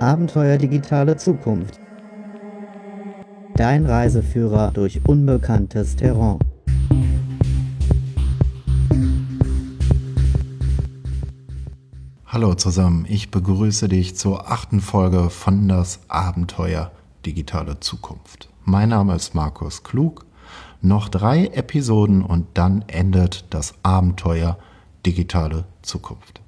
Abenteuer digitale Zukunft. Dein Reiseführer durch unbekanntes Terrain. Hallo zusammen, ich begrüße dich zur achten Folge von das Abenteuer digitale Zukunft. Mein Name ist Markus Klug. Noch drei Episoden und dann endet das Abenteuer digitale Zukunft.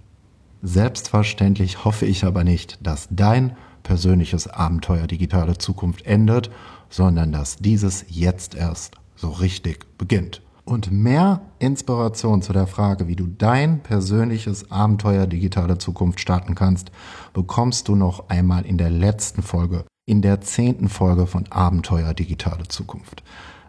Selbstverständlich hoffe ich aber nicht, dass dein persönliches Abenteuer digitale Zukunft endet, sondern dass dieses jetzt erst so richtig beginnt. Und mehr Inspiration zu der Frage, wie du dein persönliches Abenteuer digitale Zukunft starten kannst, bekommst du noch einmal in der letzten Folge, in der zehnten Folge von Abenteuer digitale Zukunft.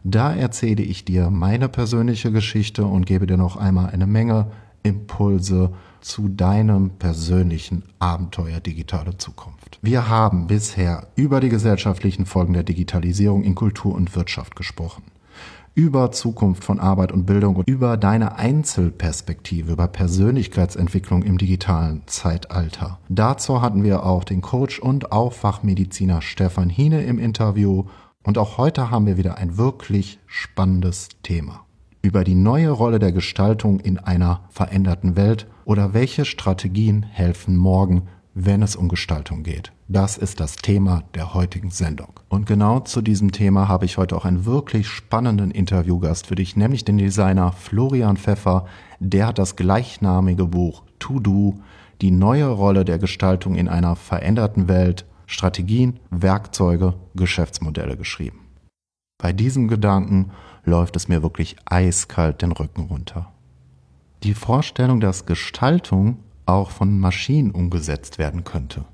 Da erzähle ich dir meine persönliche Geschichte und gebe dir noch einmal eine Menge Impulse zu deinem persönlichen Abenteuer digitale Zukunft. Wir haben bisher über die gesellschaftlichen Folgen der Digitalisierung in Kultur und Wirtschaft gesprochen. Über Zukunft von Arbeit und Bildung und über deine Einzelperspektive, über Persönlichkeitsentwicklung im digitalen Zeitalter. Dazu hatten wir auch den Coach und Aufwachmediziner Stefan Hine im Interview und auch heute haben wir wieder ein wirklich spannendes Thema über die neue Rolle der Gestaltung in einer veränderten Welt oder welche Strategien helfen morgen, wenn es um Gestaltung geht. Das ist das Thema der heutigen Sendung. Und genau zu diesem Thema habe ich heute auch einen wirklich spannenden Interviewgast für dich, nämlich den Designer Florian Pfeffer. Der hat das gleichnamige Buch To Do, die neue Rolle der Gestaltung in einer veränderten Welt, Strategien, Werkzeuge, Geschäftsmodelle geschrieben. Bei diesem Gedanken läuft es mir wirklich eiskalt den Rücken runter. Die Vorstellung, dass Gestaltung auch von Maschinen umgesetzt werden könnte.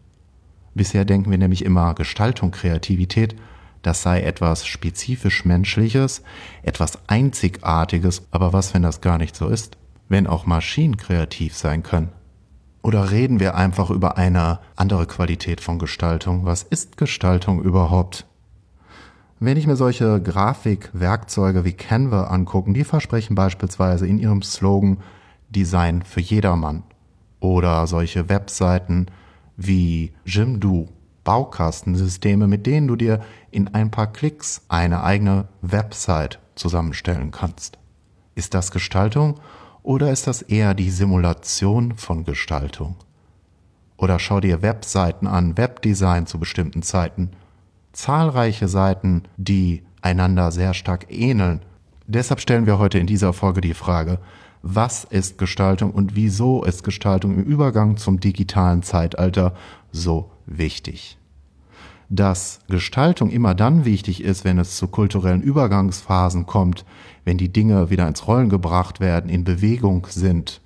Bisher denken wir nämlich immer Gestaltung, Kreativität, das sei etwas spezifisch Menschliches, etwas Einzigartiges, aber was, wenn das gar nicht so ist? Wenn auch Maschinen kreativ sein können? Oder reden wir einfach über eine andere Qualität von Gestaltung? Was ist Gestaltung überhaupt? Wenn ich mir solche Grafikwerkzeuge wie Canva angucken, die versprechen beispielsweise in ihrem Slogan Design für jedermann. Oder solche Webseiten wie Jimdo, Baukastensysteme, mit denen du dir in ein paar Klicks eine eigene Website zusammenstellen kannst. Ist das Gestaltung oder ist das eher die Simulation von Gestaltung? Oder schau dir Webseiten an, Webdesign zu bestimmten Zeiten zahlreiche Seiten, die einander sehr stark ähneln. Deshalb stellen wir heute in dieser Folge die Frage, was ist Gestaltung und wieso ist Gestaltung im Übergang zum digitalen Zeitalter so wichtig? Dass Gestaltung immer dann wichtig ist, wenn es zu kulturellen Übergangsphasen kommt, wenn die Dinge wieder ins Rollen gebracht werden, in Bewegung sind,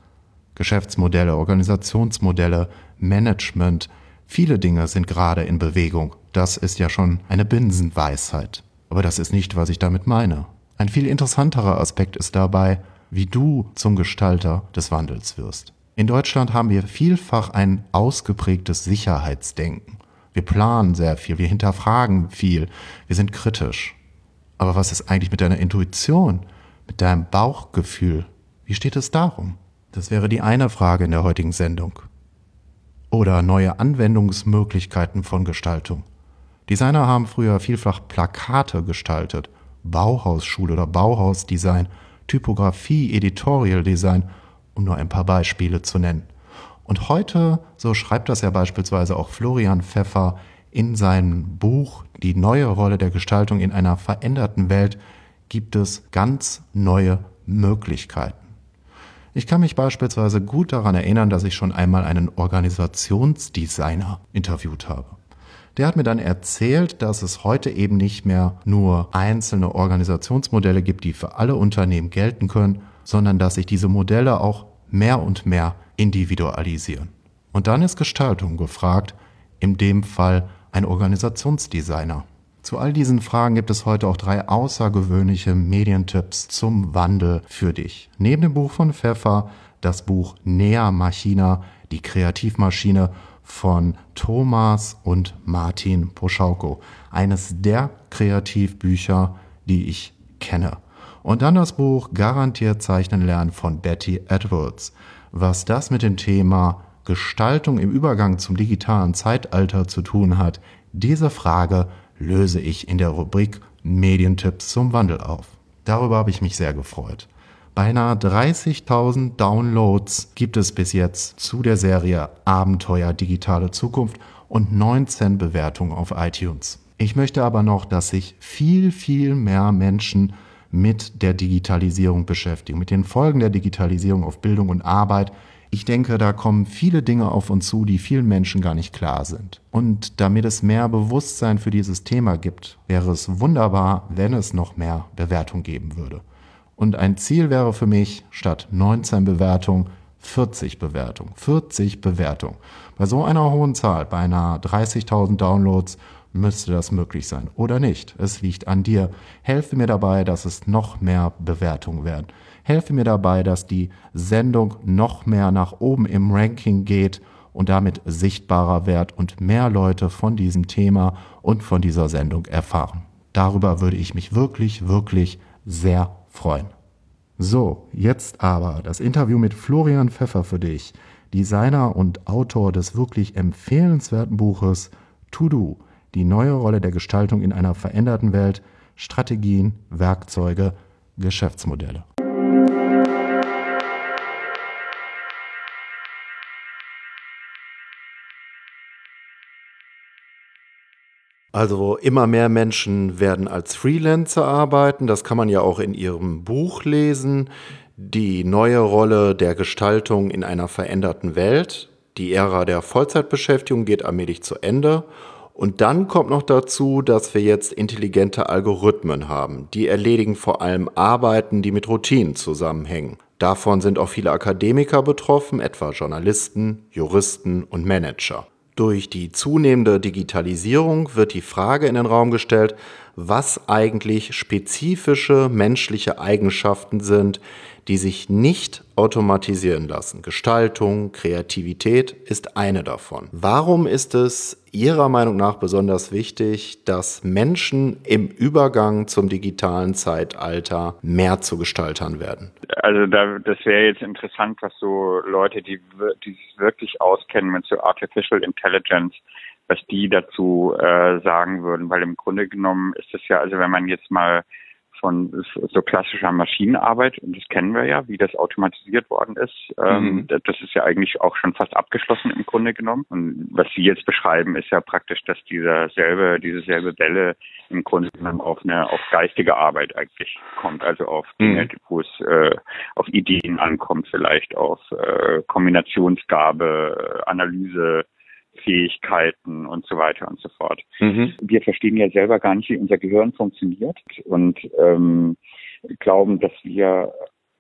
Geschäftsmodelle, Organisationsmodelle, Management, viele Dinge sind gerade in Bewegung. Das ist ja schon eine Binsenweisheit. Aber das ist nicht, was ich damit meine. Ein viel interessanterer Aspekt ist dabei, wie du zum Gestalter des Wandels wirst. In Deutschland haben wir vielfach ein ausgeprägtes Sicherheitsdenken. Wir planen sehr viel, wir hinterfragen viel, wir sind kritisch. Aber was ist eigentlich mit deiner Intuition, mit deinem Bauchgefühl? Wie steht es darum? Das wäre die eine Frage in der heutigen Sendung. Oder neue Anwendungsmöglichkeiten von Gestaltung. Designer haben früher vielfach Plakate gestaltet, Bauhausschule oder Bauhausdesign, Typografie, Editorial Design, um nur ein paar Beispiele zu nennen. Und heute, so schreibt das ja beispielsweise auch Florian Pfeffer in seinem Buch Die neue Rolle der Gestaltung in einer veränderten Welt, gibt es ganz neue Möglichkeiten. Ich kann mich beispielsweise gut daran erinnern, dass ich schon einmal einen Organisationsdesigner interviewt habe. Der hat mir dann erzählt, dass es heute eben nicht mehr nur einzelne Organisationsmodelle gibt, die für alle Unternehmen gelten können, sondern dass sich diese Modelle auch mehr und mehr individualisieren. Und dann ist Gestaltung gefragt, in dem Fall ein Organisationsdesigner. Zu all diesen Fragen gibt es heute auch drei außergewöhnliche Medientipps zum Wandel für dich. Neben dem Buch von Pfeffer das Buch Nea Machina, die Kreativmaschine von Thomas und Martin Poschauko. Eines der Kreativbücher, die ich kenne. Und dann das Buch Garantiert Zeichnen lernen von Betty Edwards. Was das mit dem Thema Gestaltung im Übergang zum digitalen Zeitalter zu tun hat, diese Frage löse ich in der Rubrik Medientipps zum Wandel auf. Darüber habe ich mich sehr gefreut. Beinahe 30.000 Downloads gibt es bis jetzt zu der Serie Abenteuer digitale Zukunft und 19 Bewertungen auf iTunes. Ich möchte aber noch, dass sich viel, viel mehr Menschen mit der Digitalisierung beschäftigen, mit den Folgen der Digitalisierung auf Bildung und Arbeit. Ich denke, da kommen viele Dinge auf uns zu, die vielen Menschen gar nicht klar sind. Und damit es mehr Bewusstsein für dieses Thema gibt, wäre es wunderbar, wenn es noch mehr Bewertung geben würde. Und ein Ziel wäre für mich, statt 19 Bewertungen 40 Bewertungen. 40 Bewertungen. Bei so einer hohen Zahl, beinahe 30.000 Downloads, müsste das möglich sein oder nicht. Es liegt an dir. Helfe mir dabei, dass es noch mehr Bewertungen werden. Helfe mir dabei, dass die Sendung noch mehr nach oben im Ranking geht und damit sichtbarer wird und mehr Leute von diesem Thema und von dieser Sendung erfahren. Darüber würde ich mich wirklich, wirklich sehr freuen. So, jetzt aber das Interview mit Florian Pfeffer für dich, Designer und Autor des wirklich empfehlenswerten Buches To Do die neue Rolle der Gestaltung in einer veränderten Welt, Strategien, Werkzeuge, Geschäftsmodelle. Also immer mehr Menschen werden als Freelancer arbeiten. Das kann man ja auch in Ihrem Buch lesen. Die neue Rolle der Gestaltung in einer veränderten Welt. Die Ära der Vollzeitbeschäftigung geht allmählich zu Ende und dann kommt noch dazu, dass wir jetzt intelligente Algorithmen haben. Die erledigen vor allem Arbeiten, die mit Routinen zusammenhängen. Davon sind auch viele Akademiker betroffen, etwa Journalisten, Juristen und Manager. Durch die zunehmende Digitalisierung wird die Frage in den Raum gestellt, was eigentlich spezifische menschliche Eigenschaften sind, die sich nicht automatisieren lassen. Gestaltung, Kreativität ist eine davon. Warum ist es Ihrer Meinung nach besonders wichtig, dass Menschen im Übergang zum digitalen Zeitalter mehr zu Gestaltern werden? Also da, das wäre jetzt interessant, was so Leute, die, die sich wirklich auskennen mit so Artificial Intelligence, was die dazu äh, sagen würden, weil im Grunde genommen ist es ja, also wenn man jetzt mal von so klassischer Maschinenarbeit, und das kennen wir ja, wie das automatisiert worden ist. Ähm, mhm. Das ist ja eigentlich auch schon fast abgeschlossen im Grunde genommen. Und was Sie jetzt beschreiben, ist ja praktisch, dass dieser selbe, diese selbe Welle im Grunde genommen auf eine, auf geistige Arbeit eigentlich kommt, also auf Dinge, mhm. wo es äh, auf Ideen ankommt, vielleicht auf äh, Kombinationsgabe, Analyse, Fähigkeiten und so weiter und so fort. Mhm. Wir verstehen ja selber gar nicht, wie unser Gehirn funktioniert und ähm, glauben, dass wir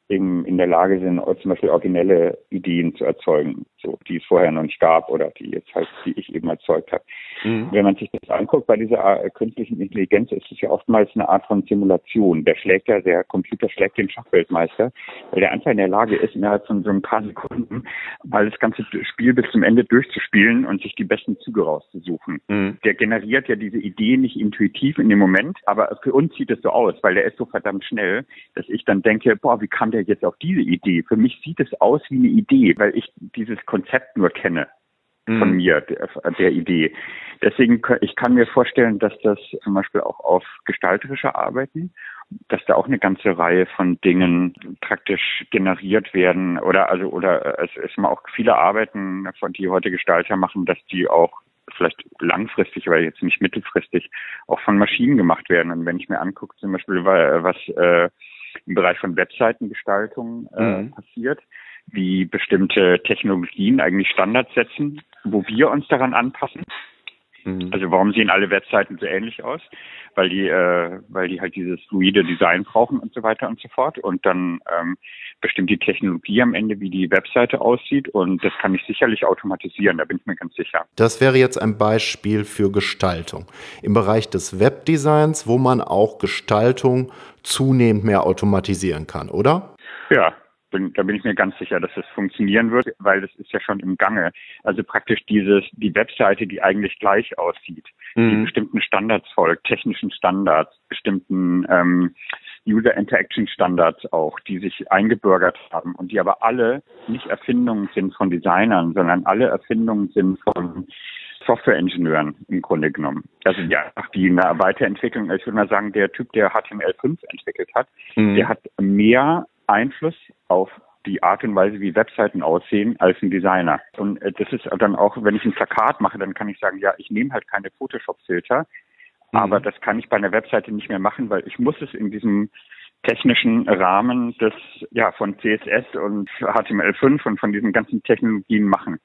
eben in der Lage sind, zum Beispiel originelle Ideen zu erzeugen, so die es vorher noch nicht gab oder die jetzt halt, die ich eben erzeugt habe. Mhm. Wenn man sich das anguckt bei dieser äh, künstlichen Intelligenz, ist es ja oftmals eine Art von Simulation. Der schlägt ja, der Computer schlägt den Schachweltmeister, weil der einfach in der Lage ist, innerhalb von so ein paar Sekunden mal das ganze Spiel bis zum Ende durchzuspielen und sich die besten Züge rauszusuchen. Mhm. Der generiert ja diese Idee nicht intuitiv in dem Moment, aber für uns sieht es so aus, weil der ist so verdammt schnell, dass ich dann denke, boah, wie kam der jetzt auf diese Idee? Für mich sieht es aus wie eine Idee, weil ich dieses Konzept nur kenne von mhm. mir, der, der, Idee. Deswegen, ich kann mir vorstellen, dass das zum Beispiel auch auf gestalterische Arbeiten, dass da auch eine ganze Reihe von Dingen praktisch generiert werden oder also oder es ist mal auch viele Arbeiten, von die heute Gestalter machen, dass die auch vielleicht langfristig, aber jetzt nicht mittelfristig, auch von Maschinen gemacht werden. Und wenn ich mir angucke, zum Beispiel, was äh, im Bereich von Webseitengestaltung äh, mhm. passiert, wie bestimmte Technologien eigentlich Standards setzen, wo wir uns daran anpassen. Mhm. Also warum sehen alle Webseiten so ähnlich aus? Weil die, äh, weil die halt dieses fluide Design brauchen und so weiter und so fort. Und dann ähm, bestimmt die Technologie am Ende, wie die Webseite aussieht. Und das kann ich sicherlich automatisieren, da bin ich mir ganz sicher. Das wäre jetzt ein Beispiel für Gestaltung. Im Bereich des Webdesigns, wo man auch Gestaltung zunehmend mehr automatisieren kann, oder? Ja, bin, da bin ich mir ganz sicher, dass es funktionieren wird, weil das ist ja schon im Gange. Also praktisch dieses, die Webseite, die eigentlich gleich aussieht, mhm. die bestimmten Standards folgt, technischen Standards, bestimmten ähm, User Interaction Standards auch, die sich eingebürgert haben und die aber alle nicht Erfindungen sind von Designern, sondern alle Erfindungen sind von Softwareingenieuren im Grunde genommen. Also ja, die eine Weiterentwicklung, ich würde mal sagen, der Typ, der HTML5 entwickelt hat, mhm. der hat mehr Einfluss auf die Art und Weise, wie Webseiten aussehen, als ein Designer. Und äh, das ist dann auch, wenn ich ein Plakat mache, dann kann ich sagen, ja, ich nehme halt keine Photoshop-Filter, mhm. aber das kann ich bei einer Webseite nicht mehr machen, weil ich muss es in diesem technischen Rahmen des, ja, von CSS und HTML5 und von diesen ganzen Technologien machen.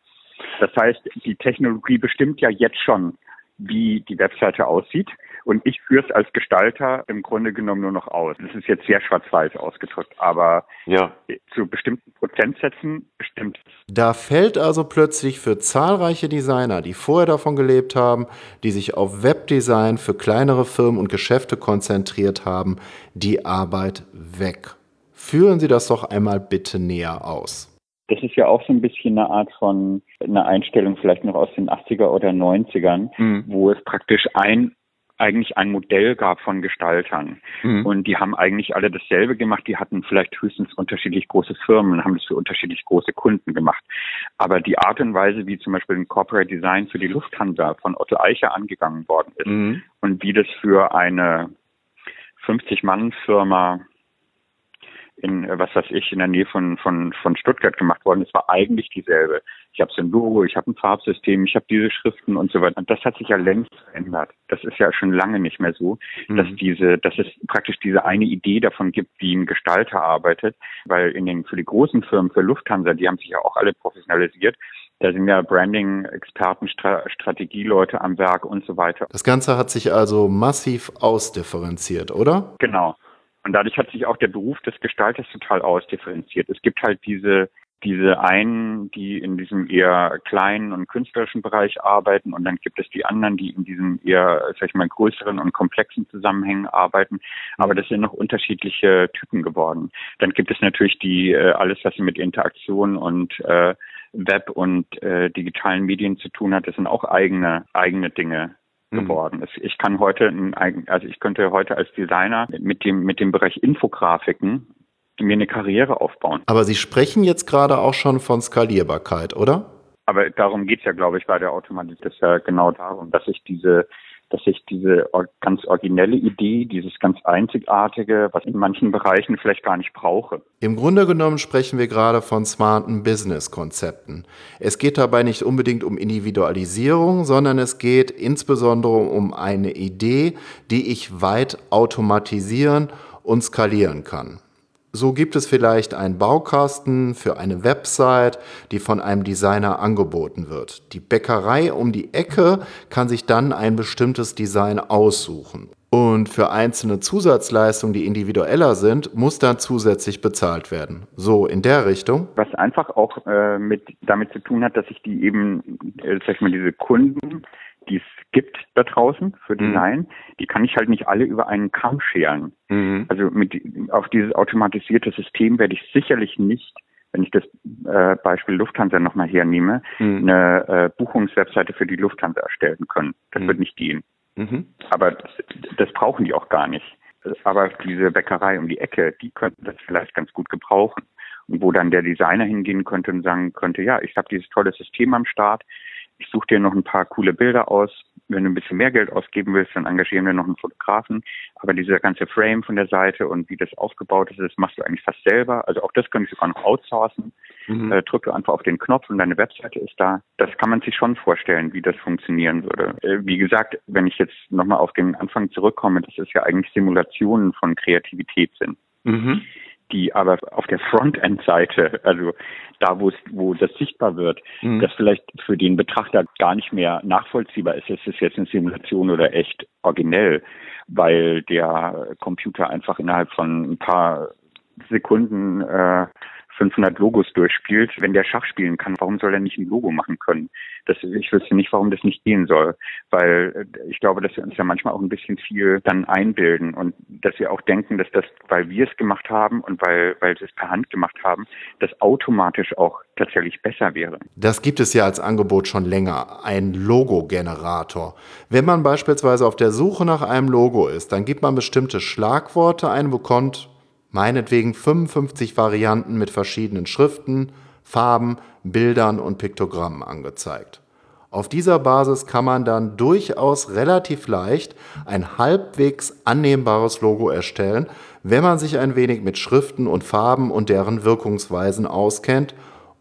Das heißt, die Technologie bestimmt ja jetzt schon, wie die Webseite aussieht. Und ich führe es als Gestalter im Grunde genommen nur noch aus. Das ist jetzt sehr schwarz-weiß ausgedrückt, aber ja. zu bestimmten Prozentsätzen bestimmt es. Da fällt also plötzlich für zahlreiche Designer, die vorher davon gelebt haben, die sich auf Webdesign für kleinere Firmen und Geschäfte konzentriert haben, die Arbeit weg. Führen Sie das doch einmal bitte näher aus. Das ist ja auch so ein bisschen eine Art von einer Einstellung vielleicht noch aus den 80er oder 90ern, mhm. wo es praktisch ein eigentlich ein Modell gab von Gestaltern. Mhm. Und die haben eigentlich alle dasselbe gemacht. Die hatten vielleicht höchstens unterschiedlich große Firmen, haben das für unterschiedlich große Kunden gemacht. Aber die Art und Weise, wie zum Beispiel ein Corporate Design für die Lufthansa von Otto Eicher angegangen worden ist mhm. und wie das für eine 50-Mann-Firma in, äh, was weiß ich, in der Nähe von, von, von Stuttgart gemacht worden. Es war eigentlich dieselbe. Ich habe so ein Logo, ich habe ein Farbsystem, ich habe diese Schriften und so weiter. Und das hat sich ja längst verändert. Das ist ja schon lange nicht mehr so, mhm. dass diese, dass es praktisch diese eine Idee davon gibt, wie ein Gestalter arbeitet, weil in den, für die großen Firmen, für Lufthansa, die haben sich ja auch alle professionalisiert. Da sind ja Branding-Experten, Stra Strategieleute am Werk und so weiter. Das Ganze hat sich also massiv ausdifferenziert, oder? Genau. Und dadurch hat sich auch der Beruf des Gestalters total ausdifferenziert. Es gibt halt diese diese einen, die in diesem eher kleinen und künstlerischen Bereich arbeiten und dann gibt es die anderen, die in diesem eher, sag ich mal, größeren und komplexen Zusammenhängen arbeiten. Aber das sind noch unterschiedliche Typen geworden. Dann gibt es natürlich die, äh, alles, was mit Interaktion und äh, Web und äh, digitalen Medien zu tun hat, das sind auch eigene, eigene Dinge. Mhm. geworden ist. Ich kann heute, also ich könnte heute als Designer mit dem, mit dem Bereich Infografiken mir eine Karriere aufbauen. Aber Sie sprechen jetzt gerade auch schon von Skalierbarkeit, oder? Aber darum geht es ja, glaube ich, bei der Automatik. Das ist ja genau darum, dass ich diese dass ich diese ganz originelle Idee, dieses ganz einzigartige, was in manchen Bereichen vielleicht gar nicht brauche. Im Grunde genommen sprechen wir gerade von smarten Business-Konzepten. Es geht dabei nicht unbedingt um Individualisierung, sondern es geht insbesondere um eine Idee, die ich weit automatisieren und skalieren kann. So gibt es vielleicht einen Baukasten für eine Website, die von einem Designer angeboten wird. Die Bäckerei um die Ecke kann sich dann ein bestimmtes Design aussuchen. Und für einzelne Zusatzleistungen, die individueller sind, muss dann zusätzlich bezahlt werden. So in der Richtung. Was einfach auch äh, mit damit zu tun hat, dass ich die eben, äh, sag ich mal, diese Kunden die es gibt da draußen für. Design, mhm. die kann ich halt nicht alle über einen Kamm scheren. Mhm. Also mit auf dieses automatisierte System werde ich sicherlich nicht, wenn ich das äh, Beispiel Lufthansa nochmal hernehme, mhm. eine äh, Buchungswebseite für die Lufthansa erstellen können. Das mhm. wird nicht gehen. Mhm. Aber das, das brauchen die auch gar nicht. Aber diese Bäckerei um die Ecke, die könnten das vielleicht ganz gut gebrauchen. Und wo dann der Designer hingehen könnte und sagen könnte, ja, ich habe dieses tolle System am Start, ich suche dir noch ein paar coole Bilder aus. Wenn du ein bisschen mehr Geld ausgeben willst, dann engagieren wir noch einen Fotografen. Aber dieser ganze Frame von der Seite und wie das aufgebaut ist, das machst du eigentlich fast selber. Also auch das könnte ich sogar noch outsourcen. Mhm. Äh, drück du einfach auf den Knopf und deine Webseite ist da. Das kann man sich schon vorstellen, wie das funktionieren würde. Äh, wie gesagt, wenn ich jetzt nochmal auf den Anfang zurückkomme, das ist ja eigentlich Simulationen von Kreativität sind. Mhm die aber auf der Frontend-Seite, also da, wo es, wo das sichtbar wird, mhm. das vielleicht für den Betrachter gar nicht mehr nachvollziehbar ist, ist es jetzt eine Simulation oder echt originell, weil der Computer einfach innerhalb von ein paar Sekunden äh, 500 Logos durchspielt. Wenn der Schach spielen kann, warum soll er nicht ein Logo machen können? Das, ich wüsste nicht, warum das nicht gehen soll. Weil äh, ich glaube, dass wir uns ja manchmal auch ein bisschen viel dann einbilden und dass wir auch denken, dass das, weil wir es gemacht haben und weil, weil sie es per Hand gemacht haben, das automatisch auch tatsächlich besser wäre. Das gibt es ja als Angebot schon länger, ein Logo-Generator. Wenn man beispielsweise auf der Suche nach einem Logo ist, dann gibt man bestimmte Schlagworte ein, bekommt meinetwegen 55 Varianten mit verschiedenen Schriften, Farben, Bildern und Piktogrammen angezeigt. Auf dieser Basis kann man dann durchaus relativ leicht ein halbwegs annehmbares Logo erstellen, wenn man sich ein wenig mit Schriften und Farben und deren Wirkungsweisen auskennt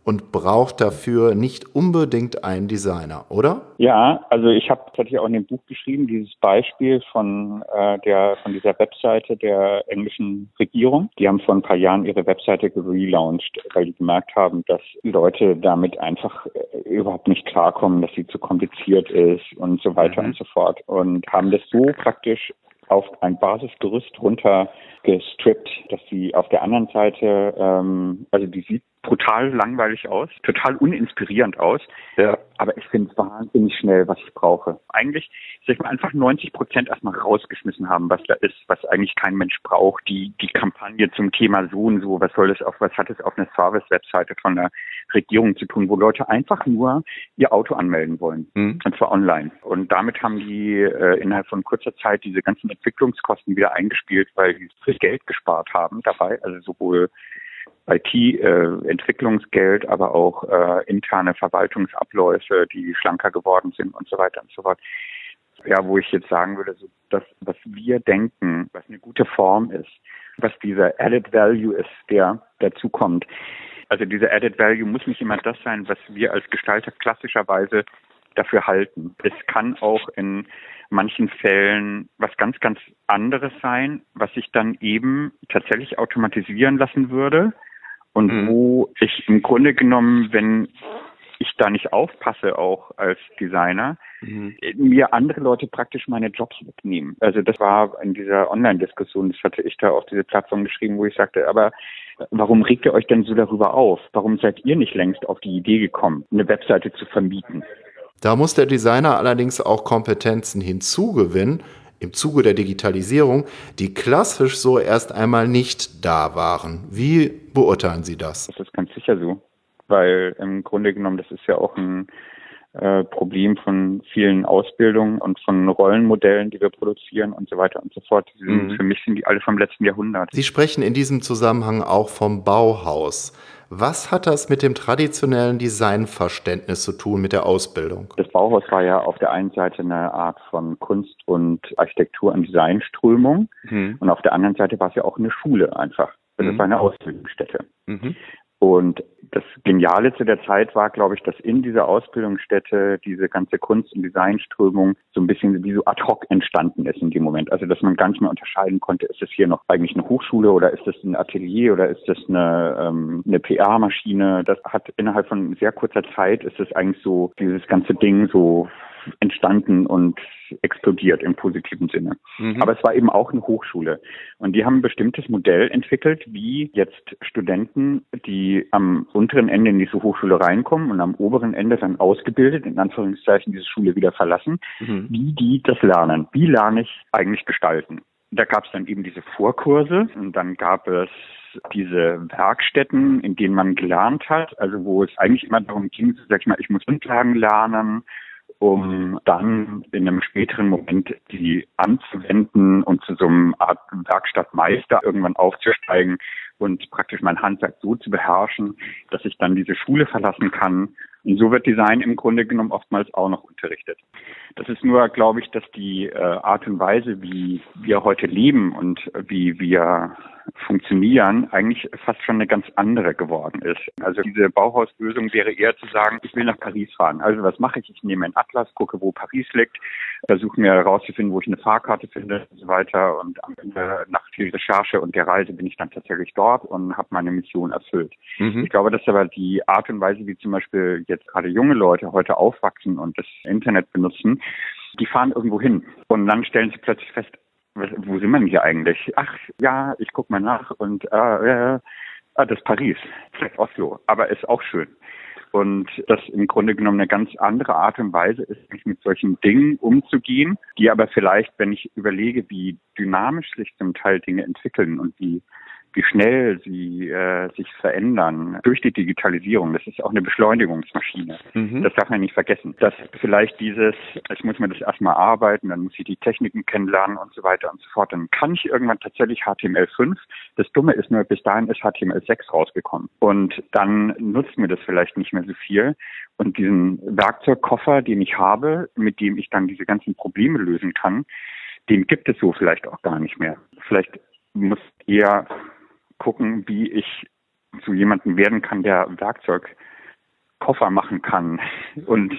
und braucht dafür nicht unbedingt einen Designer, oder? Ja, also ich habe tatsächlich auch in dem Buch geschrieben, dieses Beispiel von äh, der von dieser Webseite der englischen Regierung. Die haben vor ein paar Jahren ihre Webseite gelauncht, weil die gemerkt haben, dass Leute damit einfach äh, überhaupt nicht klarkommen, dass sie zu kompliziert ist und so weiter mhm. und so fort. Und haben das so praktisch auf ein Basisgerüst runter gestrippt, dass sie auf der anderen Seite, ähm, also die sieht brutal langweilig aus, total uninspirierend aus. Ja. Aber ich finde es wahnsinnig schnell, was ich brauche. Eigentlich soll ich mal einfach 90 Prozent erstmal rausgeschmissen haben, was da ist, was eigentlich kein Mensch braucht. Die, die Kampagne zum Thema so und so, was soll das auf, was hat es auf einer Service-Webseite von der Regierung zu tun, wo Leute einfach nur ihr Auto anmelden wollen. Mhm. Und zwar online. Und damit haben die äh, innerhalb von kurzer Zeit diese ganzen Entwicklungskosten wieder eingespielt, weil die viel Geld gespart haben dabei. Also sowohl IT-Entwicklungsgeld, äh, aber auch äh, interne Verwaltungsabläufe, die schlanker geworden sind und so weiter und so fort. Ja, wo ich jetzt sagen würde, so das, was wir denken, was eine gute Form ist, was dieser Added Value ist, der dazu kommt. Also dieser Added Value muss nicht immer das sein, was wir als Gestalter klassischerweise dafür halten. Es kann auch in manchen Fällen was ganz, ganz anderes sein, was sich dann eben tatsächlich automatisieren lassen würde und mhm. wo ich im Grunde genommen, wenn ich da nicht aufpasse, auch als Designer, mhm. mir andere Leute praktisch meine Jobs wegnehmen. Also das war in dieser Online-Diskussion, das hatte ich da auf diese Plattform geschrieben, wo ich sagte, aber warum regt ihr euch denn so darüber auf? Warum seid ihr nicht längst auf die Idee gekommen, eine Webseite zu vermieten? Da muss der Designer allerdings auch Kompetenzen hinzugewinnen, im Zuge der Digitalisierung, die klassisch so erst einmal nicht da waren. Wie beurteilen Sie das? Das ist ganz sicher so, weil im Grunde genommen, das ist ja auch ein äh, Problem von vielen Ausbildungen und von Rollenmodellen, die wir produzieren und so weiter und so fort. Sind, mhm. Für mich sind die alle vom letzten Jahrhundert. Sie sprechen in diesem Zusammenhang auch vom Bauhaus. Was hat das mit dem traditionellen Designverständnis zu tun, mit der Ausbildung? Das Bauhaus war ja auf der einen Seite eine Art von Kunst und Architektur und Designströmung mhm. und auf der anderen Seite war es ja auch eine Schule einfach. Also mhm. es war eine Ausbildungsstätte. Mhm. Und das Geniale zu der Zeit war, glaube ich, dass in dieser Ausbildungsstätte diese ganze Kunst- und Designströmung so ein bisschen wie so ad hoc entstanden ist in dem Moment. Also, dass man gar nicht mehr unterscheiden konnte, ist das hier noch eigentlich eine Hochschule oder ist das ein Atelier oder ist das eine, ähm, eine PR-Maschine? Das hat innerhalb von sehr kurzer Zeit ist es eigentlich so, dieses ganze Ding so entstanden und explodiert im positiven Sinne. Mhm. Aber es war eben auch eine Hochschule. Und die haben ein bestimmtes Modell entwickelt, wie jetzt Studenten, die am unteren Ende in diese Hochschule reinkommen und am oberen Ende dann ausgebildet, in Anführungszeichen diese Schule wieder verlassen, mhm. wie die das lernen. Wie lerne ich eigentlich gestalten? Da gab es dann eben diese Vorkurse und dann gab es diese Werkstätten, in denen man gelernt hat, also wo es eigentlich immer darum ging, sag ich mal, ich muss Grundlagen lernen, um dann in einem späteren Moment die anzuwenden und zu so einem Art Werkstattmeister irgendwann aufzusteigen und praktisch mein Handwerk so zu beherrschen, dass ich dann diese Schule verlassen kann. Und so wird Design im Grunde genommen oftmals auch noch unterrichtet. Das ist nur, glaube ich, dass die äh, Art und Weise, wie wir heute leben und wie wir funktionieren, eigentlich fast schon eine ganz andere geworden ist. Also diese Bauhauslösung wäre eher zu sagen, ich will nach Paris fahren. Also was mache ich? Ich nehme einen Atlas, gucke, wo Paris liegt, versuche mir herauszufinden, wo ich eine Fahrkarte finde und so weiter. Und am Ende nach viel Recherche und der Reise bin ich dann tatsächlich dort und habe meine Mission erfüllt. Mhm. Ich glaube, dass aber die Art und Weise, wie zum Beispiel jetzt gerade junge Leute heute aufwachsen und das Internet benutzen, die fahren irgendwo hin und dann stellen sie plötzlich fest, wo sind wir denn hier eigentlich? Ach ja, ich guck mal nach und äh, äh, Ah, das ist Paris, vielleicht Oslo, aber ist auch schön. Und das im Grunde genommen eine ganz andere Art und Weise ist, mit solchen Dingen umzugehen, die aber vielleicht, wenn ich überlege, wie dynamisch sich zum Teil Dinge entwickeln und wie wie schnell sie äh, sich verändern durch die Digitalisierung. Das ist auch eine Beschleunigungsmaschine. Mhm. Das darf man nicht vergessen. Dass vielleicht dieses, ich muss mir das erstmal arbeiten, dann muss ich die Techniken kennenlernen und so weiter und so fort. Dann kann ich irgendwann tatsächlich HTML5. Das Dumme ist nur, bis dahin ist HTML6 rausgekommen. Und dann nutzt mir das vielleicht nicht mehr so viel. Und diesen Werkzeugkoffer, den ich habe, mit dem ich dann diese ganzen Probleme lösen kann, den gibt es so vielleicht auch gar nicht mehr. Vielleicht muss eher gucken, wie ich zu jemandem werden kann, der Werkzeugkoffer machen kann und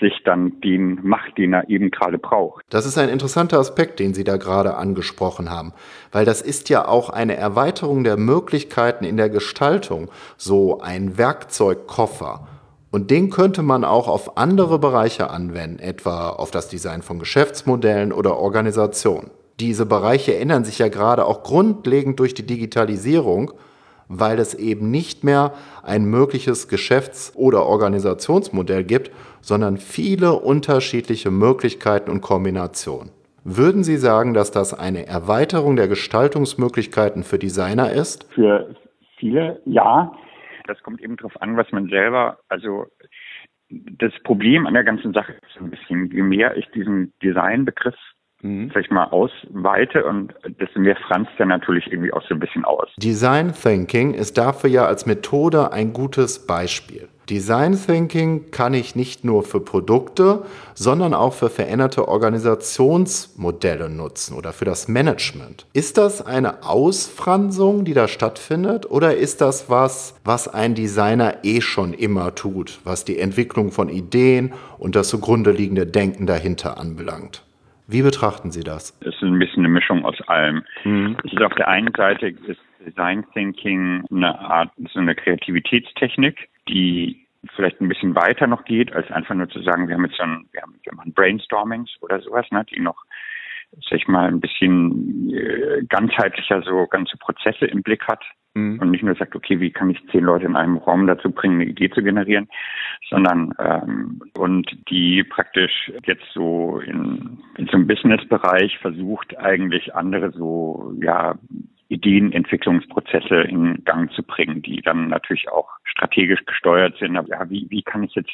sich dann den macht, den er eben gerade braucht. Das ist ein interessanter Aspekt, den Sie da gerade angesprochen haben, weil das ist ja auch eine Erweiterung der Möglichkeiten in der Gestaltung, so ein Werkzeugkoffer. Und den könnte man auch auf andere Bereiche anwenden, etwa auf das Design von Geschäftsmodellen oder Organisationen diese Bereiche ändern sich ja gerade auch grundlegend durch die Digitalisierung, weil es eben nicht mehr ein mögliches Geschäfts- oder Organisationsmodell gibt, sondern viele unterschiedliche Möglichkeiten und Kombinationen. Würden Sie sagen, dass das eine Erweiterung der Gestaltungsmöglichkeiten für Designer ist? Für viele ja. Das kommt eben darauf an, was man selber, also das Problem an der ganzen Sache ist ein bisschen, je mehr ich diesen Designbegriff mhm. sag ich mal, ausweite und desto mehr franzt er natürlich irgendwie auch so ein bisschen aus. Design Thinking ist dafür ja als Methode ein gutes Beispiel. Design Thinking kann ich nicht nur für Produkte, sondern auch für veränderte Organisationsmodelle nutzen oder für das Management. Ist das eine Ausfransung, die da stattfindet, oder ist das was, was ein Designer eh schon immer tut, was die Entwicklung von Ideen und das zugrunde liegende Denken dahinter anbelangt? Wie betrachten Sie das? Es ist ein bisschen eine Mischung aus allem. Mhm. Es ist auf der einen Seite ist Design Thinking eine Art, so eine Kreativitätstechnik, die vielleicht ein bisschen weiter noch geht, als einfach nur zu sagen, wir haben jetzt so ein, wir haben, wir machen Brainstormings oder sowas, ne, die noch, sag ich mal, ein bisschen äh, ganzheitlicher so ganze Prozesse im Blick hat mhm. und nicht nur sagt, okay, wie kann ich zehn Leute in einem Raum dazu bringen, eine Idee zu generieren, sondern ähm, und die praktisch jetzt so in, in so einem Business-Bereich versucht, eigentlich andere so, ja, Ideenentwicklungsprozesse in Gang zu bringen, die dann natürlich auch strategisch gesteuert sind. Aber ja, wie, wie kann ich jetzt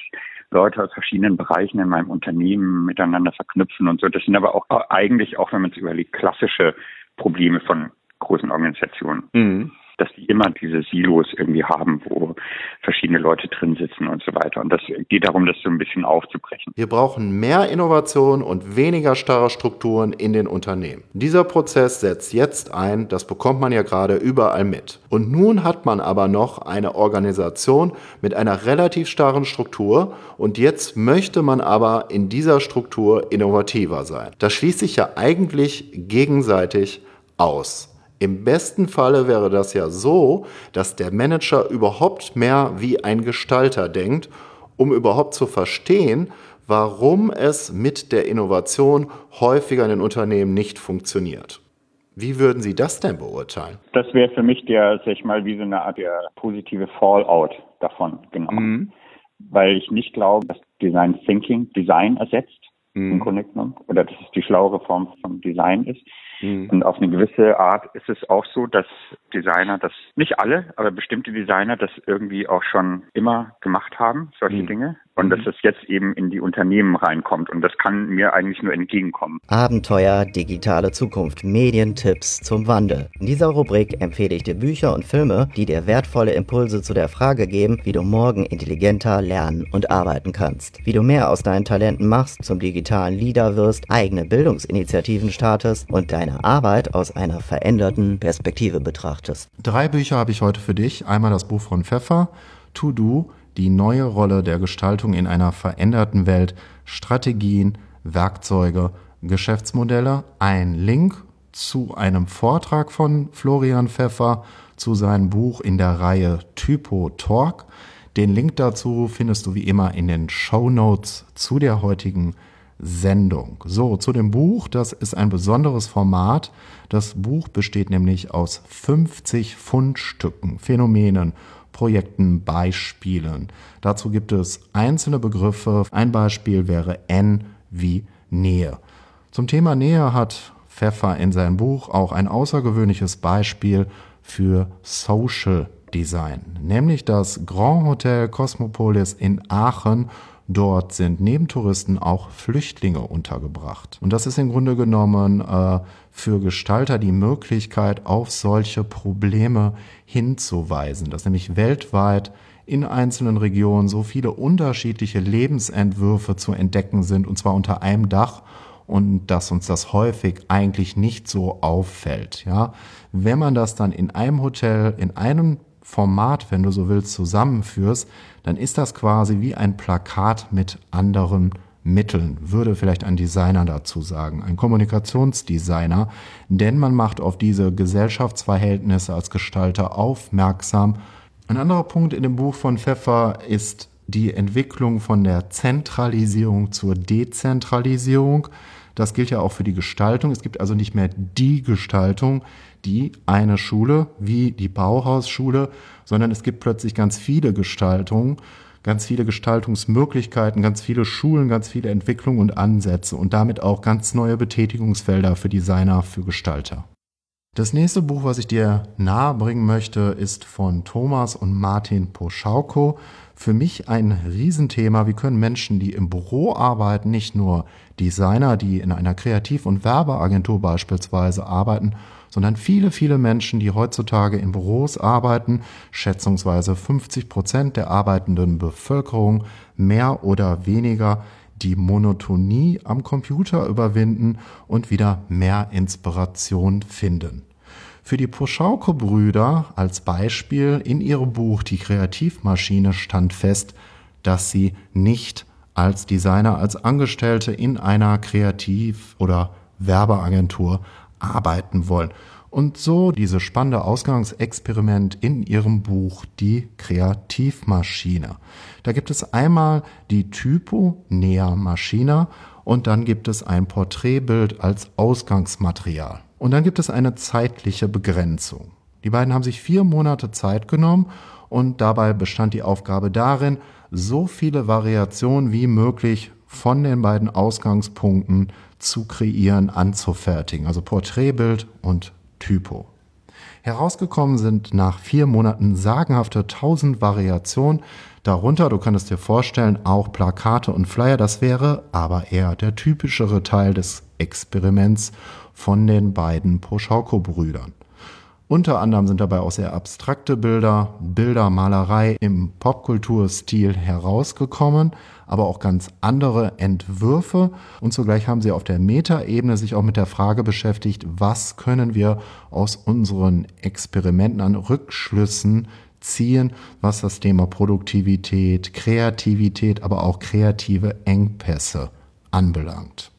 Leute aus verschiedenen Bereichen in meinem Unternehmen miteinander verknüpfen und so. Das sind aber auch eigentlich auch, wenn man es überlegt, klassische Probleme von großen Organisationen. Mhm dass die immer diese Silos irgendwie haben, wo verschiedene Leute drin sitzen und so weiter. Und das geht darum, das so ein bisschen aufzubrechen. Wir brauchen mehr Innovation und weniger starre Strukturen in den Unternehmen. Dieser Prozess setzt jetzt ein, das bekommt man ja gerade überall mit. Und nun hat man aber noch eine Organisation mit einer relativ starren Struktur und jetzt möchte man aber in dieser Struktur innovativer sein. Das schließt sich ja eigentlich gegenseitig aus. Im besten Falle wäre das ja so, dass der Manager überhaupt mehr wie ein Gestalter denkt, um überhaupt zu verstehen, warum es mit der Innovation häufiger in den Unternehmen nicht funktioniert. Wie würden Sie das denn beurteilen? Das wäre für mich der, sag ich mal, wie so eine Art der positive Fallout davon, genau. Mhm. Weil ich nicht glaube, dass Design Thinking Design ersetzt, mhm. im Grunde genommen, oder dass es die schlauere Form von Design ist. Mhm. Und auf eine gewisse Art ist es auch so, dass Designer das, nicht alle, aber bestimmte Designer das irgendwie auch schon immer gemacht haben, solche mhm. Dinge und mhm. dass es jetzt eben in die Unternehmen reinkommt. Und das kann mir eigentlich nur entgegenkommen. Abenteuer, digitale Zukunft, Medientipps zum Wandel. In dieser Rubrik empfehle ich dir Bücher und Filme, die dir wertvolle Impulse zu der Frage geben, wie du morgen intelligenter lernen und arbeiten kannst. Wie du mehr aus deinen Talenten machst, zum digitalen Leader wirst, eigene Bildungsinitiativen startest und deine Arbeit aus einer veränderten Perspektive betrachtest. Drei Bücher habe ich heute für dich. Einmal das Buch von Pfeffer, To Do, die neue Rolle der Gestaltung in einer veränderten Welt, Strategien, Werkzeuge, Geschäftsmodelle, ein Link zu einem Vortrag von Florian Pfeffer zu seinem Buch in der Reihe Typo Talk. Den Link dazu findest du wie immer in den Show Notes zu der heutigen Sendung. So, zu dem Buch, das ist ein besonderes Format. Das Buch besteht nämlich aus 50 Fundstücken, Phänomenen, Projekten, Beispielen. Dazu gibt es einzelne Begriffe. Ein Beispiel wäre N wie Nähe. Zum Thema Nähe hat Pfeffer in seinem Buch auch ein außergewöhnliches Beispiel für Social Design, nämlich das Grand Hotel Cosmopolis in Aachen Dort sind neben Touristen auch Flüchtlinge untergebracht. Und das ist im Grunde genommen äh, für Gestalter die Möglichkeit, auf solche Probleme hinzuweisen, dass nämlich weltweit in einzelnen Regionen so viele unterschiedliche Lebensentwürfe zu entdecken sind, und zwar unter einem Dach und dass uns das häufig eigentlich nicht so auffällt. Ja, wenn man das dann in einem Hotel, in einem Format, wenn du so willst, zusammenführst, dann ist das quasi wie ein Plakat mit anderen Mitteln, würde vielleicht ein Designer dazu sagen, ein Kommunikationsdesigner, denn man macht auf diese Gesellschaftsverhältnisse als Gestalter aufmerksam. Ein anderer Punkt in dem Buch von Pfeffer ist die Entwicklung von der Zentralisierung zur Dezentralisierung. Das gilt ja auch für die Gestaltung. Es gibt also nicht mehr die Gestaltung, die eine Schule wie die Bauhausschule, sondern es gibt plötzlich ganz viele Gestaltungen, ganz viele Gestaltungsmöglichkeiten, ganz viele Schulen, ganz viele Entwicklungen und Ansätze und damit auch ganz neue Betätigungsfelder für Designer, für Gestalter. Das nächste Buch, was ich dir nahebringen möchte, ist von Thomas und Martin Poschauko. Für mich ein Riesenthema. Wie können Menschen, die im Büro arbeiten, nicht nur Designer, die in einer Kreativ- und Werbeagentur beispielsweise arbeiten, sondern viele, viele Menschen, die heutzutage in Büros arbeiten, schätzungsweise 50 Prozent der arbeitenden Bevölkerung, mehr oder weniger die Monotonie am Computer überwinden und wieder mehr Inspiration finden. Für die Poschauke-Brüder als Beispiel in ihrem Buch Die Kreativmaschine stand fest, dass sie nicht als Designer, als Angestellte in einer Kreativ- oder Werbeagentur arbeiten wollen. Und so diese spannende Ausgangsexperiment in ihrem Buch Die Kreativmaschine. Da gibt es einmal die Typo Nea Maschina und dann gibt es ein Porträtbild als Ausgangsmaterial. Und dann gibt es eine zeitliche Begrenzung. Die beiden haben sich vier Monate Zeit genommen und dabei bestand die Aufgabe darin, so viele Variationen wie möglich von den beiden Ausgangspunkten zu kreieren, anzufertigen. Also Porträtbild und Typo. Herausgekommen sind nach vier Monaten sagenhafte tausend Variationen. Darunter, du kannst dir vorstellen, auch Plakate und Flyer. Das wäre aber eher der typischere Teil des Experiments von den beiden Poschauko-Brüdern. Unter anderem sind dabei auch sehr abstrakte Bilder, Bildermalerei im Popkulturstil herausgekommen, aber auch ganz andere Entwürfe. Und zugleich haben sie auf der Metaebene sich auch mit der Frage beschäftigt, was können wir aus unseren Experimenten an Rückschlüssen ziehen, was das Thema Produktivität, Kreativität, aber auch kreative Engpässe anbelangt.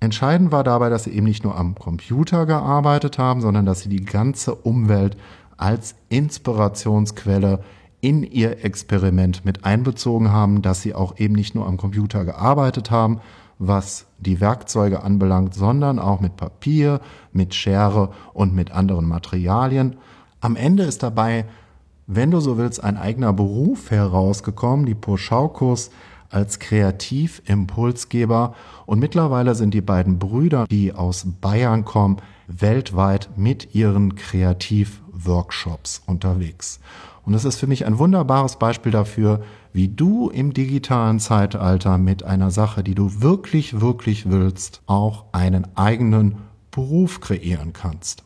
Entscheidend war dabei, dass sie eben nicht nur am Computer gearbeitet haben, sondern dass sie die ganze Umwelt als Inspirationsquelle in ihr Experiment mit einbezogen haben, dass sie auch eben nicht nur am Computer gearbeitet haben, was die Werkzeuge anbelangt, sondern auch mit Papier, mit Schere und mit anderen Materialien. Am Ende ist dabei, wenn du so willst, ein eigener Beruf herausgekommen, die Poschaukos als Kreativimpulsgeber und mittlerweile sind die beiden Brüder, die aus Bayern kommen, weltweit mit ihren Kreativworkshops unterwegs. Und es ist für mich ein wunderbares Beispiel dafür, wie du im digitalen Zeitalter mit einer Sache, die du wirklich, wirklich willst, auch einen eigenen Beruf kreieren kannst.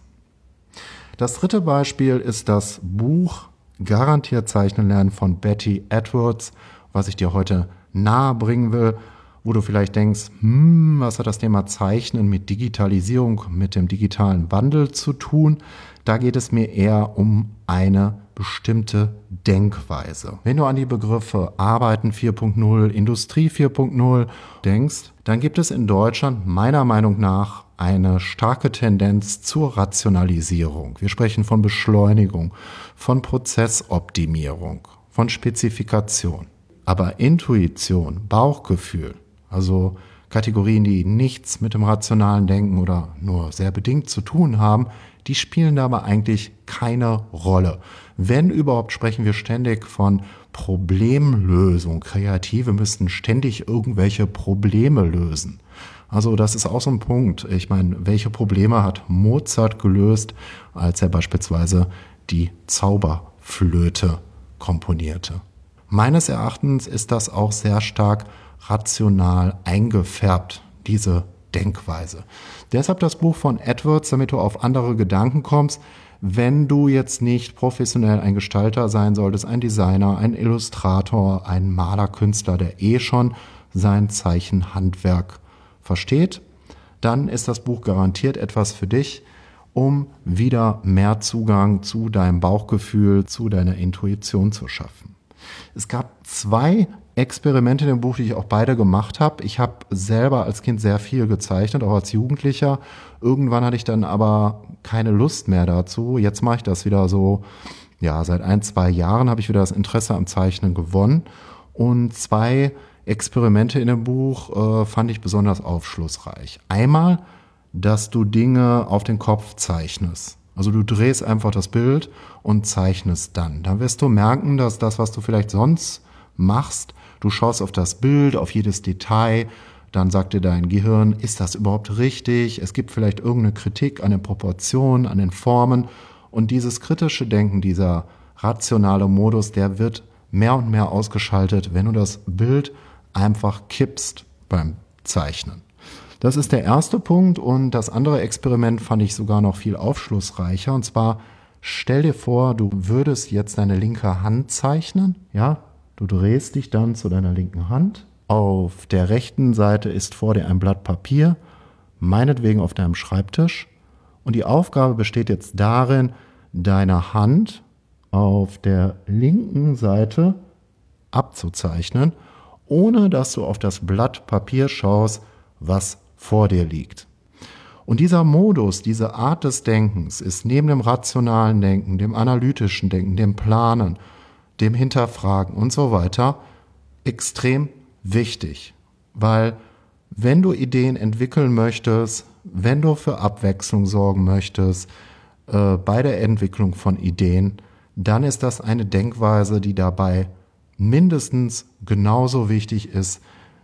Das dritte Beispiel ist das Buch Garantiert Zeichnen lernen von Betty Edwards, was ich dir heute nahe bringen will, wo du vielleicht denkst, hm, was hat das Thema Zeichnen mit Digitalisierung, mit dem digitalen Wandel zu tun? Da geht es mir eher um eine bestimmte Denkweise. Wenn du an die Begriffe Arbeiten 4.0, Industrie 4.0 denkst, dann gibt es in Deutschland meiner Meinung nach eine starke Tendenz zur Rationalisierung. Wir sprechen von Beschleunigung, von Prozessoptimierung, von Spezifikation. Aber Intuition, Bauchgefühl, also Kategorien, die nichts mit dem rationalen Denken oder nur sehr bedingt zu tun haben, die spielen dabei eigentlich keine Rolle. Wenn überhaupt sprechen wir ständig von Problemlösung. Kreative müssten ständig irgendwelche Probleme lösen. Also das ist auch so ein Punkt. Ich meine, welche Probleme hat Mozart gelöst, als er beispielsweise die Zauberflöte komponierte? Meines Erachtens ist das auch sehr stark rational eingefärbt, diese Denkweise. Deshalb das Buch von Edwards, damit du auf andere Gedanken kommst, wenn du jetzt nicht professionell ein Gestalter sein solltest, ein Designer, ein Illustrator, ein Malerkünstler, der eh schon sein Zeichenhandwerk versteht, dann ist das Buch garantiert etwas für dich, um wieder mehr Zugang zu deinem Bauchgefühl, zu deiner Intuition zu schaffen. Es gab zwei Experimente dem Buch, die ich auch beide gemacht habe. Ich habe selber als Kind sehr viel gezeichnet, auch als Jugendlicher. Irgendwann hatte ich dann aber keine Lust mehr dazu. Jetzt mache ich das wieder so, ja, seit ein, zwei Jahren habe ich wieder das Interesse am Zeichnen gewonnen. Und zwei Experimente in dem Buch äh, fand ich besonders aufschlussreich. Einmal, dass du Dinge auf den Kopf zeichnest. Also du drehst einfach das Bild und zeichnest dann. Dann wirst du merken, dass das, was du vielleicht sonst machst, du schaust auf das Bild, auf jedes Detail, dann sagt dir dein Gehirn, ist das überhaupt richtig? Es gibt vielleicht irgendeine Kritik an den Proportionen, an den Formen. Und dieses kritische Denken, dieser rationale Modus, der wird mehr und mehr ausgeschaltet, wenn du das Bild einfach kippst beim Zeichnen. Das ist der erste Punkt und das andere Experiment fand ich sogar noch viel aufschlussreicher. Und zwar stell dir vor, du würdest jetzt deine linke Hand zeichnen. Ja, du drehst dich dann zu deiner linken Hand. Auf der rechten Seite ist vor dir ein Blatt Papier, meinetwegen auf deinem Schreibtisch. Und die Aufgabe besteht jetzt darin, deine Hand auf der linken Seite abzuzeichnen, ohne dass du auf das Blatt Papier schaust, was vor dir liegt. Und dieser Modus, diese Art des Denkens ist neben dem rationalen Denken, dem analytischen Denken, dem Planen, dem Hinterfragen und so weiter extrem wichtig, weil wenn du Ideen entwickeln möchtest, wenn du für Abwechslung sorgen möchtest äh, bei der Entwicklung von Ideen, dann ist das eine Denkweise, die dabei mindestens genauso wichtig ist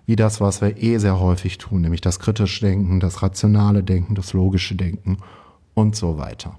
wie das, was wir eh sehr häufig tun, nämlich das kritische Denken, das rationale Denken, das logische Denken und so weiter.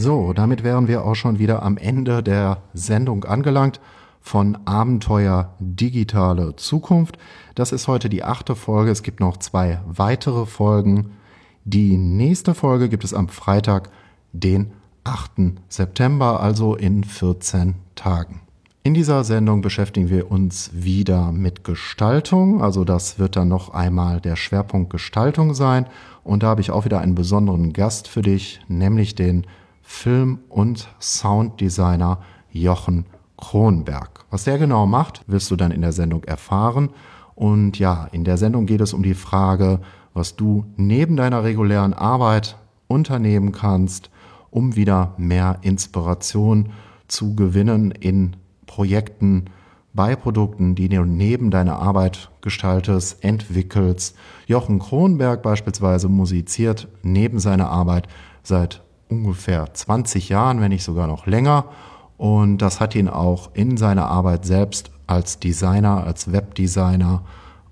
So, damit wären wir auch schon wieder am Ende der Sendung angelangt von Abenteuer Digitale Zukunft. Das ist heute die achte Folge. Es gibt noch zwei weitere Folgen. Die nächste Folge gibt es am Freitag, den 8. September, also in 14 Tagen. In dieser Sendung beschäftigen wir uns wieder mit Gestaltung, also das wird dann noch einmal der Schwerpunkt Gestaltung sein und da habe ich auch wieder einen besonderen Gast für dich, nämlich den Film- und Sounddesigner Jochen Kronberg. Was der genau macht, wirst du dann in der Sendung erfahren. Und ja, in der Sendung geht es um die Frage, was du neben deiner regulären Arbeit unternehmen kannst, um wieder mehr Inspiration zu gewinnen in Projekten, bei Produkten, die du neben deiner Arbeit gestaltest, entwickelst. Jochen Kronberg beispielsweise musiziert neben seiner Arbeit seit ungefähr 20 Jahren, wenn nicht sogar noch länger. Und das hat ihn auch in seiner Arbeit selbst als Designer, als Webdesigner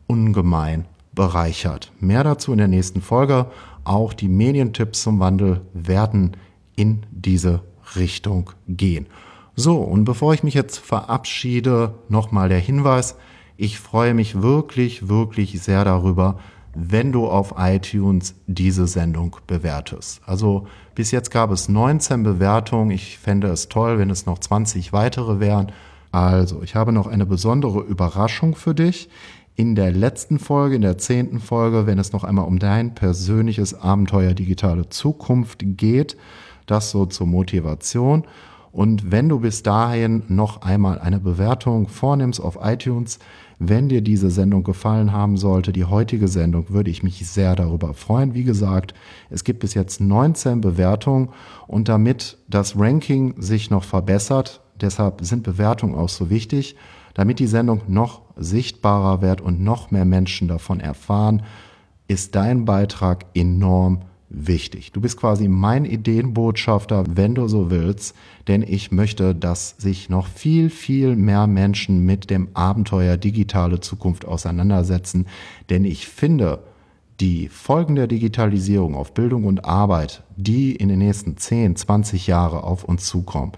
ungemein bereichert. Mehr dazu in der nächsten Folge. Auch die Medientipps zum Wandel werden in diese Richtung gehen. So, und bevor ich mich jetzt verabschiede, nochmal der Hinweis. Ich freue mich wirklich, wirklich sehr darüber, wenn du auf iTunes diese Sendung bewertest. Also bis jetzt gab es 19 Bewertungen. Ich fände es toll, wenn es noch 20 weitere wären. Also, ich habe noch eine besondere Überraschung für dich. In der letzten Folge, in der zehnten Folge, wenn es noch einmal um dein persönliches Abenteuer digitale Zukunft geht, das so zur Motivation. Und wenn du bis dahin noch einmal eine Bewertung vornimmst auf iTunes, wenn dir diese Sendung gefallen haben sollte, die heutige Sendung, würde ich mich sehr darüber freuen. Wie gesagt, es gibt bis jetzt 19 Bewertungen und damit das Ranking sich noch verbessert, deshalb sind Bewertungen auch so wichtig, damit die Sendung noch sichtbarer wird und noch mehr Menschen davon erfahren, ist dein Beitrag enorm wichtig. Du bist quasi mein Ideenbotschafter, wenn du so willst, denn ich möchte, dass sich noch viel, viel mehr Menschen mit dem Abenteuer digitale Zukunft auseinandersetzen, denn ich finde, die Folgen der Digitalisierung auf Bildung und Arbeit, die in den nächsten 10, 20 Jahre auf uns zukommen,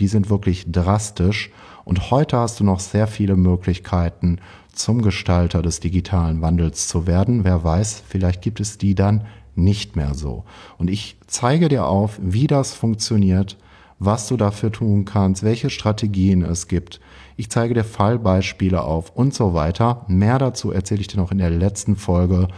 die sind wirklich drastisch und heute hast du noch sehr viele Möglichkeiten, zum Gestalter des digitalen Wandels zu werden. Wer weiß, vielleicht gibt es die dann nicht mehr so. Und ich zeige dir auf, wie das funktioniert, was du dafür tun kannst, welche Strategien es gibt. Ich zeige dir Fallbeispiele auf und so weiter. Mehr dazu erzähle ich dir noch in der letzten Folge,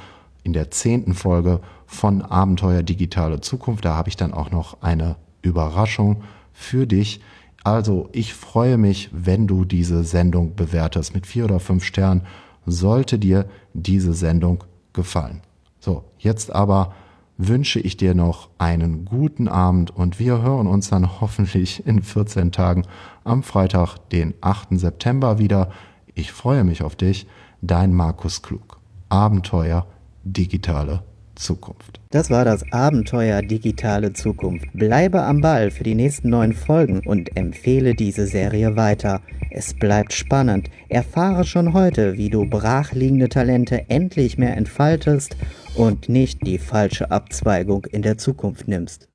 in der zehnten Folge von Abenteuer Digitale Zukunft. Da habe ich dann auch noch eine Überraschung für dich. Also ich freue mich, wenn du diese Sendung bewertest mit vier oder fünf Sternen. Sollte dir diese Sendung gefallen. So, jetzt aber wünsche ich dir noch einen guten Abend und wir hören uns dann hoffentlich in 14 Tagen am Freitag, den 8. September wieder. Ich freue mich auf dich, dein Markus Klug. Abenteuer, digitale Zukunft. Das war das Abenteuer Digitale Zukunft. Bleibe am Ball für die nächsten neun Folgen und empfehle diese Serie weiter. Es bleibt spannend. Erfahre schon heute, wie du brachliegende Talente endlich mehr entfaltest und nicht die falsche Abzweigung in der Zukunft nimmst.